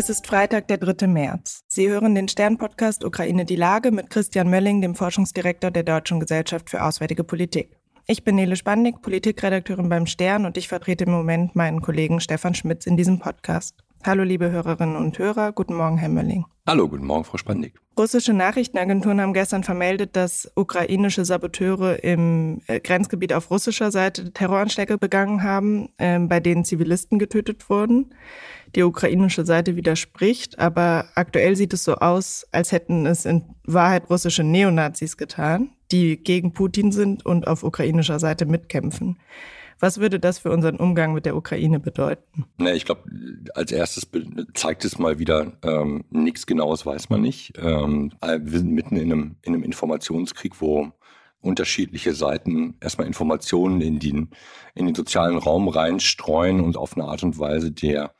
Es ist Freitag, der 3. März. Sie hören den Stern-Podcast Ukraine die Lage mit Christian Mölling, dem Forschungsdirektor der Deutschen Gesellschaft für Auswärtige Politik. Ich bin Nele Spandig, Politikredakteurin beim Stern und ich vertrete im Moment meinen Kollegen Stefan Schmitz in diesem Podcast. Hallo liebe Hörerinnen und Hörer, guten Morgen Herr Mölling. Hallo, guten Morgen Frau Spandig. Russische Nachrichtenagenturen haben gestern vermeldet, dass ukrainische Saboteure im äh, Grenzgebiet auf russischer Seite Terroranschläge begangen haben, äh, bei denen Zivilisten getötet wurden. Die ukrainische Seite widerspricht, aber aktuell sieht es so aus, als hätten es in Wahrheit russische Neonazis getan, die gegen Putin sind und auf ukrainischer Seite mitkämpfen. Was würde das für unseren Umgang mit der Ukraine bedeuten? Na, ich glaube, als erstes zeigt es mal wieder, ähm, nichts Genaues weiß man nicht. Ähm, wir sind mitten in einem, in einem Informationskrieg, wo unterschiedliche Seiten erstmal Informationen in den, in den sozialen Raum reinstreuen und auf eine Art und Weise, der,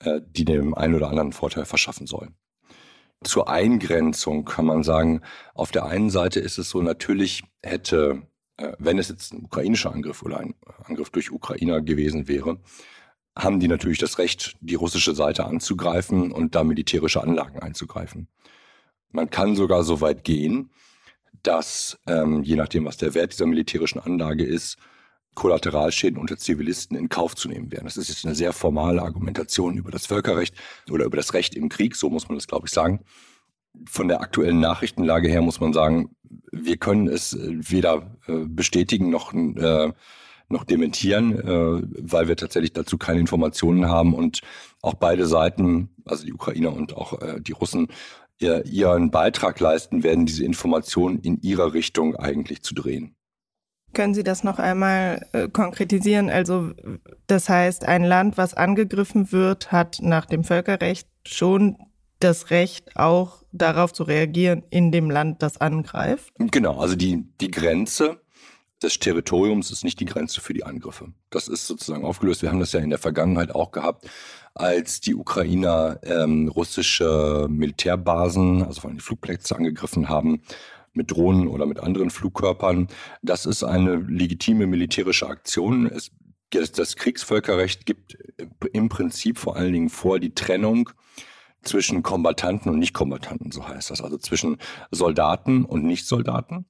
äh, die dem einen oder anderen Vorteil verschaffen soll. Zur Eingrenzung kann man sagen, auf der einen Seite ist es so, natürlich hätte, äh, wenn es jetzt ein ukrainischer Angriff oder ein Angriff durch Ukrainer gewesen wäre, haben die natürlich das Recht, die russische Seite anzugreifen und da militärische Anlagen einzugreifen. Man kann sogar so weit gehen, dass, ähm, je nachdem, was der Wert dieser militärischen Anlage ist, Kollateralschäden unter Zivilisten in Kauf zu nehmen wären. Das ist jetzt eine sehr formale Argumentation über das Völkerrecht oder über das Recht im Krieg, so muss man das, glaube ich, sagen. Von der aktuellen Nachrichtenlage her muss man sagen, wir können es äh, weder äh, bestätigen noch, äh, noch dementieren, weil wir tatsächlich dazu keine Informationen haben und auch beide Seiten, also die Ukrainer und auch die Russen, ihren Beitrag leisten werden, diese Informationen in ihrer Richtung eigentlich zu drehen. Können Sie das noch einmal äh, konkretisieren? Also das heißt, ein Land, was angegriffen wird, hat nach dem Völkerrecht schon das Recht, auch darauf zu reagieren in dem Land, das angreift? Genau, also die, die Grenze des Territoriums ist nicht die Grenze für die Angriffe. Das ist sozusagen aufgelöst. Wir haben das ja in der Vergangenheit auch gehabt, als die Ukrainer ähm, russische Militärbasen, also vor allem die Flugplätze angegriffen haben mit Drohnen oder mit anderen Flugkörpern. Das ist eine legitime militärische Aktion. Es, das Kriegsvölkerrecht gibt im Prinzip vor allen Dingen vor die Trennung zwischen Kombattanten und Nichtkombattanten, so heißt das, also zwischen Soldaten und Nichtsoldaten.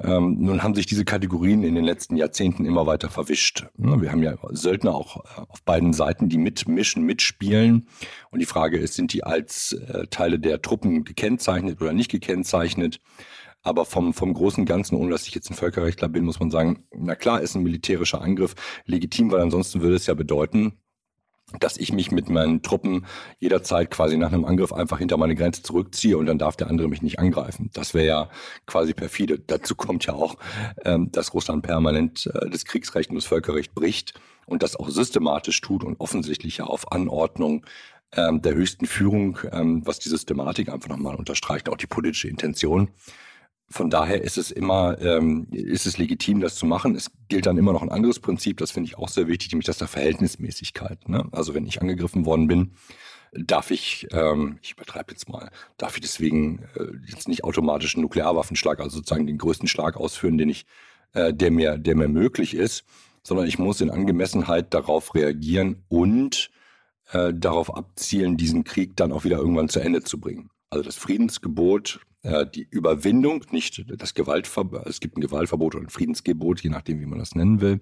Ähm, nun haben sich diese Kategorien in den letzten Jahrzehnten immer weiter verwischt. Wir haben ja Söldner auch äh, auf beiden Seiten, die mitmischen, mitspielen. Und die Frage ist, sind die als äh, Teile der Truppen gekennzeichnet oder nicht gekennzeichnet? Aber vom, vom großen Ganzen, ohne dass ich jetzt ein Völkerrechtler bin, muss man sagen, na klar ist ein militärischer Angriff legitim, weil ansonsten würde es ja bedeuten, dass ich mich mit meinen Truppen jederzeit quasi nach einem Angriff einfach hinter meine Grenze zurückziehe und dann darf der andere mich nicht angreifen. Das wäre ja quasi perfide. Dazu kommt ja auch, ähm, dass Russland permanent äh, das Kriegsrecht und das Völkerrecht bricht und das auch systematisch tut und offensichtlich ja auf Anordnung ähm, der höchsten Führung, ähm, was die Systematik einfach nochmal unterstreicht, auch die politische Intention. Von daher ist es immer, ähm, ist es legitim, das zu machen. Es gilt dann immer noch ein anderes Prinzip, das finde ich auch sehr wichtig, nämlich das der Verhältnismäßigkeit. Ne? Also wenn ich angegriffen worden bin, darf ich, ähm, ich übertreibe jetzt mal, darf ich deswegen äh, jetzt nicht automatisch einen Nuklearwaffenschlag, also sozusagen den größten Schlag ausführen, den ich, äh, der mir, der mir möglich ist, sondern ich muss in Angemessenheit darauf reagieren und äh, darauf abzielen, diesen Krieg dann auch wieder irgendwann zu Ende zu bringen. Also das Friedensgebot äh, die Überwindung, nicht das Gewaltverbot, es gibt ein Gewaltverbot oder ein Friedensgebot, je nachdem, wie man das nennen will.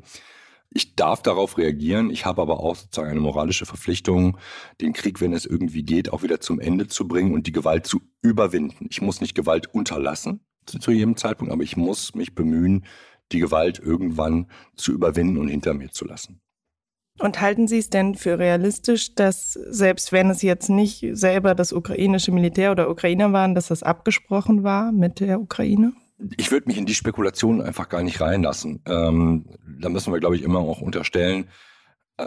Ich darf darauf reagieren. Ich habe aber auch sozusagen eine moralische Verpflichtung, den Krieg, wenn es irgendwie geht, auch wieder zum Ende zu bringen und die Gewalt zu überwinden. Ich muss nicht Gewalt unterlassen zu, zu jedem Zeitpunkt, aber ich muss mich bemühen, die Gewalt irgendwann zu überwinden und hinter mir zu lassen. Und halten Sie es denn für realistisch, dass selbst wenn es jetzt nicht selber das ukrainische Militär oder Ukrainer waren, dass das abgesprochen war mit der Ukraine? Ich würde mich in die Spekulation einfach gar nicht reinlassen. Ähm, da müssen wir, glaube ich, immer auch unterstellen,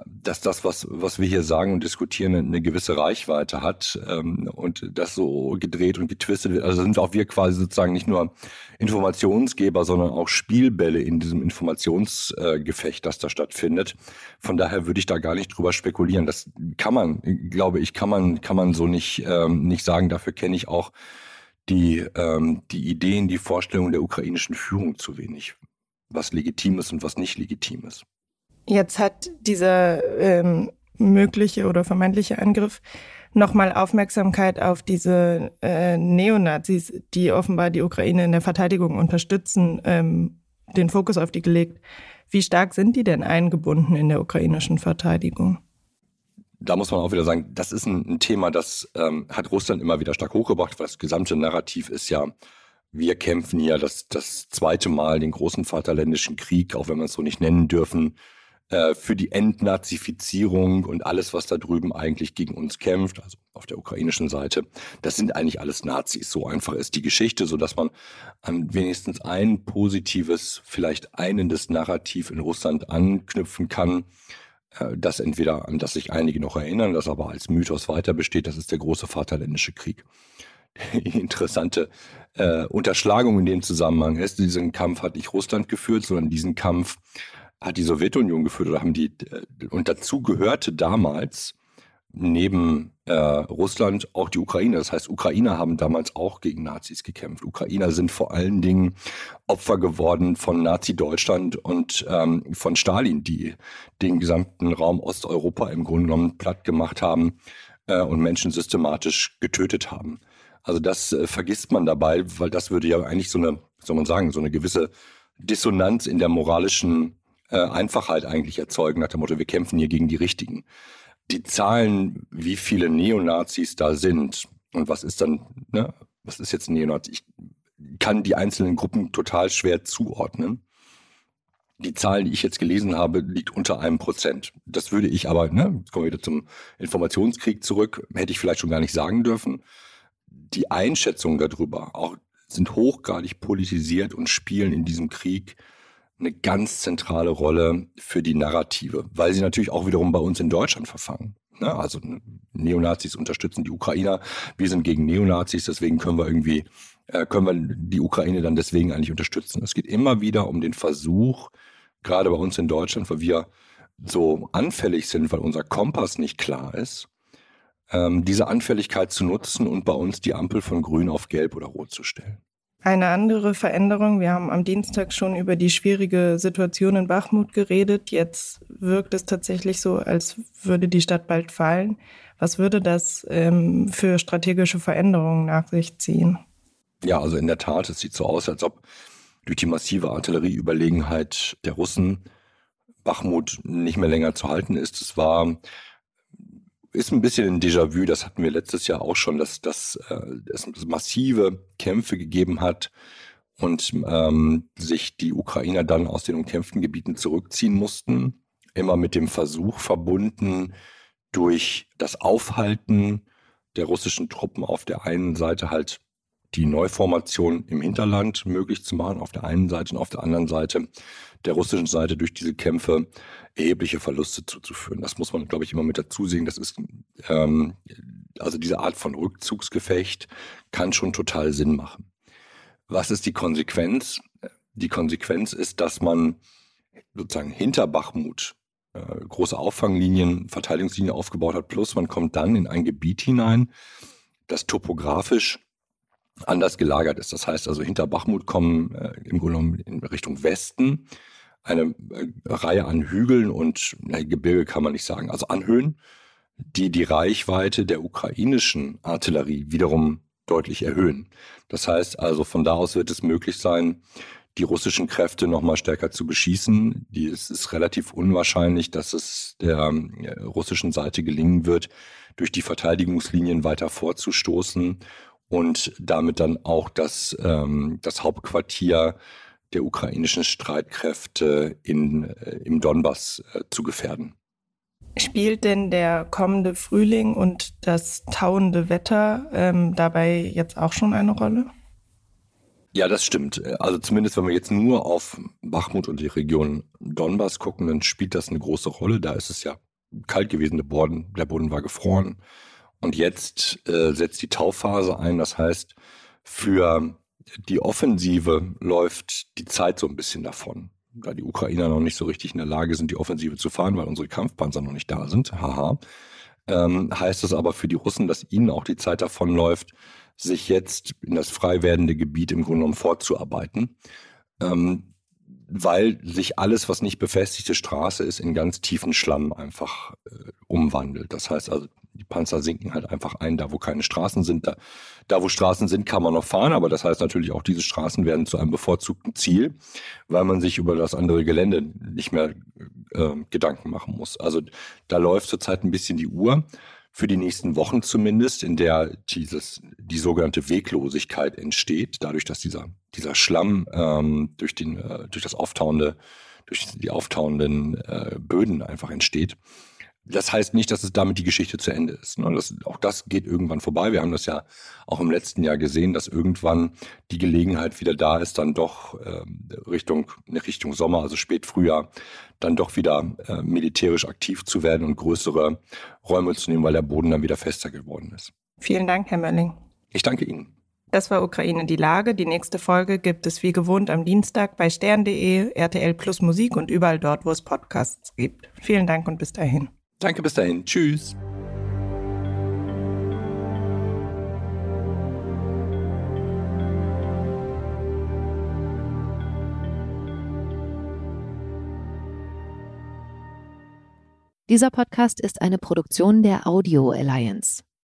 dass das, was, was wir hier sagen und diskutieren, eine gewisse Reichweite hat ähm, und das so gedreht und getwistet wird. Also sind auch wir quasi sozusagen nicht nur Informationsgeber, sondern auch Spielbälle in diesem Informationsgefecht, äh, das da stattfindet. Von daher würde ich da gar nicht drüber spekulieren. Das kann man, glaube ich, kann man, kann man so nicht, ähm, nicht sagen. Dafür kenne ich auch die, ähm, die Ideen, die Vorstellungen der ukrainischen Führung zu wenig, was legitim ist und was nicht legitim ist. Jetzt hat dieser ähm, mögliche oder vermeintliche Angriff nochmal Aufmerksamkeit auf diese äh, Neonazis, die offenbar die Ukraine in der Verteidigung unterstützen, ähm, den Fokus auf die gelegt. Wie stark sind die denn eingebunden in der ukrainischen Verteidigung? Da muss man auch wieder sagen, das ist ein, ein Thema, das ähm, hat Russland immer wieder stark hochgebracht, weil das gesamte Narrativ ist ja, wir kämpfen hier das, das zweite Mal den großen Vaterländischen Krieg, auch wenn wir es so nicht nennen dürfen, äh, für die Entnazifizierung und alles, was da drüben eigentlich gegen uns kämpft, also auf der ukrainischen Seite, das sind eigentlich alles Nazis. So einfach ist die Geschichte, so dass man an wenigstens ein positives, vielleicht einendes Narrativ in Russland anknüpfen kann, äh, das entweder an das sich einige noch erinnern, das aber als Mythos weiter besteht, das ist der große Vaterländische Krieg. Interessante äh, Unterschlagung in dem Zusammenhang ist, diesen Kampf hat nicht Russland geführt, sondern diesen Kampf hat die Sowjetunion geführt oder haben die, äh, und dazu gehörte damals neben äh, Russland auch die Ukraine. Das heißt, Ukrainer haben damals auch gegen Nazis gekämpft. Ukrainer sind vor allen Dingen Opfer geworden von Nazi-Deutschland und ähm, von Stalin, die den gesamten Raum Osteuropa im Grunde genommen platt gemacht haben äh, und Menschen systematisch getötet haben. Also das äh, vergisst man dabei, weil das würde ja eigentlich so eine, soll man sagen, so eine gewisse Dissonanz in der moralischen äh, Einfachheit eigentlich erzeugen, nach dem Motto, wir kämpfen hier gegen die Richtigen. Die Zahlen, wie viele Neonazis da sind und was ist dann, ne, was ist jetzt ein Neonazi? Ich kann die einzelnen Gruppen total schwer zuordnen. Die Zahl, die ich jetzt gelesen habe, liegt unter einem Prozent. Das würde ich aber, ne, jetzt kommen wir wieder zum Informationskrieg zurück, hätte ich vielleicht schon gar nicht sagen dürfen. Die Einschätzungen darüber auch sind hochgradig politisiert und spielen in diesem Krieg eine ganz zentrale Rolle für die Narrative, weil sie natürlich auch wiederum bei uns in Deutschland verfangen. Ne? Also Neonazis unterstützen die Ukrainer, wir sind gegen Neonazis, deswegen können wir irgendwie, äh, können wir die Ukraine dann deswegen eigentlich unterstützen. Es geht immer wieder um den Versuch, gerade bei uns in Deutschland, weil wir so anfällig sind, weil unser Kompass nicht klar ist, ähm, diese Anfälligkeit zu nutzen und bei uns die Ampel von grün auf gelb oder rot zu stellen. Eine andere Veränderung, wir haben am Dienstag schon über die schwierige Situation in Bachmut geredet. Jetzt wirkt es tatsächlich so, als würde die Stadt bald fallen. Was würde das ähm, für strategische Veränderungen nach sich ziehen? Ja, also in der Tat, es sieht so aus, als ob durch die massive Artillerieüberlegenheit der Russen Bachmut nicht mehr länger zu halten ist. Es war ist ein bisschen ein Déjà-vu, das hatten wir letztes Jahr auch schon, dass, dass äh, es massive Kämpfe gegeben hat und ähm, sich die Ukrainer dann aus den umkämpften Gebieten zurückziehen mussten. Immer mit dem Versuch verbunden, durch das Aufhalten der russischen Truppen auf der einen Seite halt die Neuformation im Hinterland möglich zu machen, auf der einen Seite und auf der anderen Seite der russischen Seite durch diese Kämpfe erhebliche Verluste zuzuführen. Das muss man, glaube ich, immer mit dazu sehen. Das ist, ähm, also diese Art von Rückzugsgefecht kann schon total Sinn machen. Was ist die Konsequenz? Die Konsequenz ist, dass man sozusagen hinter Bachmut äh, große Auffanglinien, Verteidigungslinien aufgebaut hat, plus man kommt dann in ein Gebiet hinein, das topografisch anders gelagert ist. Das heißt also, hinter Bachmut kommen äh, im Grunde in Richtung Westen eine äh, Reihe an Hügeln und na, Gebirge kann man nicht sagen, also Anhöhen, die die Reichweite der ukrainischen Artillerie wiederum deutlich erhöhen. Das heißt also, von da aus wird es möglich sein, die russischen Kräfte noch mal stärker zu beschießen. Die, es ist relativ unwahrscheinlich, dass es der äh, russischen Seite gelingen wird, durch die Verteidigungslinien weiter vorzustoßen und damit dann auch das, ähm, das Hauptquartier der ukrainischen Streitkräfte in, äh, im Donbass äh, zu gefährden. Spielt denn der kommende Frühling und das tauende Wetter ähm, dabei jetzt auch schon eine Rolle? Ja, das stimmt. Also zumindest wenn wir jetzt nur auf Bachmut und die Region Donbass gucken, dann spielt das eine große Rolle. Da ist es ja kalt gewesen, der Boden, der Boden war gefroren. Und jetzt äh, setzt die Tauphase ein. Das heißt, für die Offensive läuft die Zeit so ein bisschen davon. Da die Ukrainer noch nicht so richtig in der Lage sind, die Offensive zu fahren, weil unsere Kampfpanzer noch nicht da sind, haha, ähm, heißt das aber für die Russen, dass ihnen auch die Zeit davon läuft, sich jetzt in das frei werdende Gebiet im Grunde genommen fortzuarbeiten. Ähm, weil sich alles, was nicht befestigte Straße ist, in ganz tiefen Schlamm einfach äh, umwandelt. Das heißt also, die Panzer sinken halt einfach ein, da wo keine Straßen sind. Da, da wo Straßen sind, kann man noch fahren, aber das heißt natürlich auch, diese Straßen werden zu einem bevorzugten Ziel, weil man sich über das andere Gelände nicht mehr äh, Gedanken machen muss. Also da läuft zurzeit ein bisschen die Uhr für die nächsten Wochen zumindest, in der dieses, die sogenannte Weglosigkeit entsteht, dadurch, dass dieser, dieser Schlamm ähm, durch, den, äh, durch das auftauende, durch die auftauenden äh, Böden einfach entsteht. Das heißt nicht, dass es damit die Geschichte zu Ende ist. Ne? Das, auch das geht irgendwann vorbei. Wir haben das ja auch im letzten Jahr gesehen, dass irgendwann die Gelegenheit wieder da ist, dann doch äh, Richtung, Richtung Sommer, also spät Frühjahr, dann doch wieder äh, militärisch aktiv zu werden und größere Räume zu nehmen, weil der Boden dann wieder fester geworden ist. Vielen Dank, Herr Mölling. Ich danke Ihnen. Das war Ukraine die Lage. Die nächste Folge gibt es wie gewohnt am Dienstag bei stern.de, RTL Plus Musik und überall dort, wo es Podcasts gibt. Vielen Dank und bis dahin. Danke, bis dahin. Tschüss. Dieser Podcast ist eine Produktion der Audio Alliance.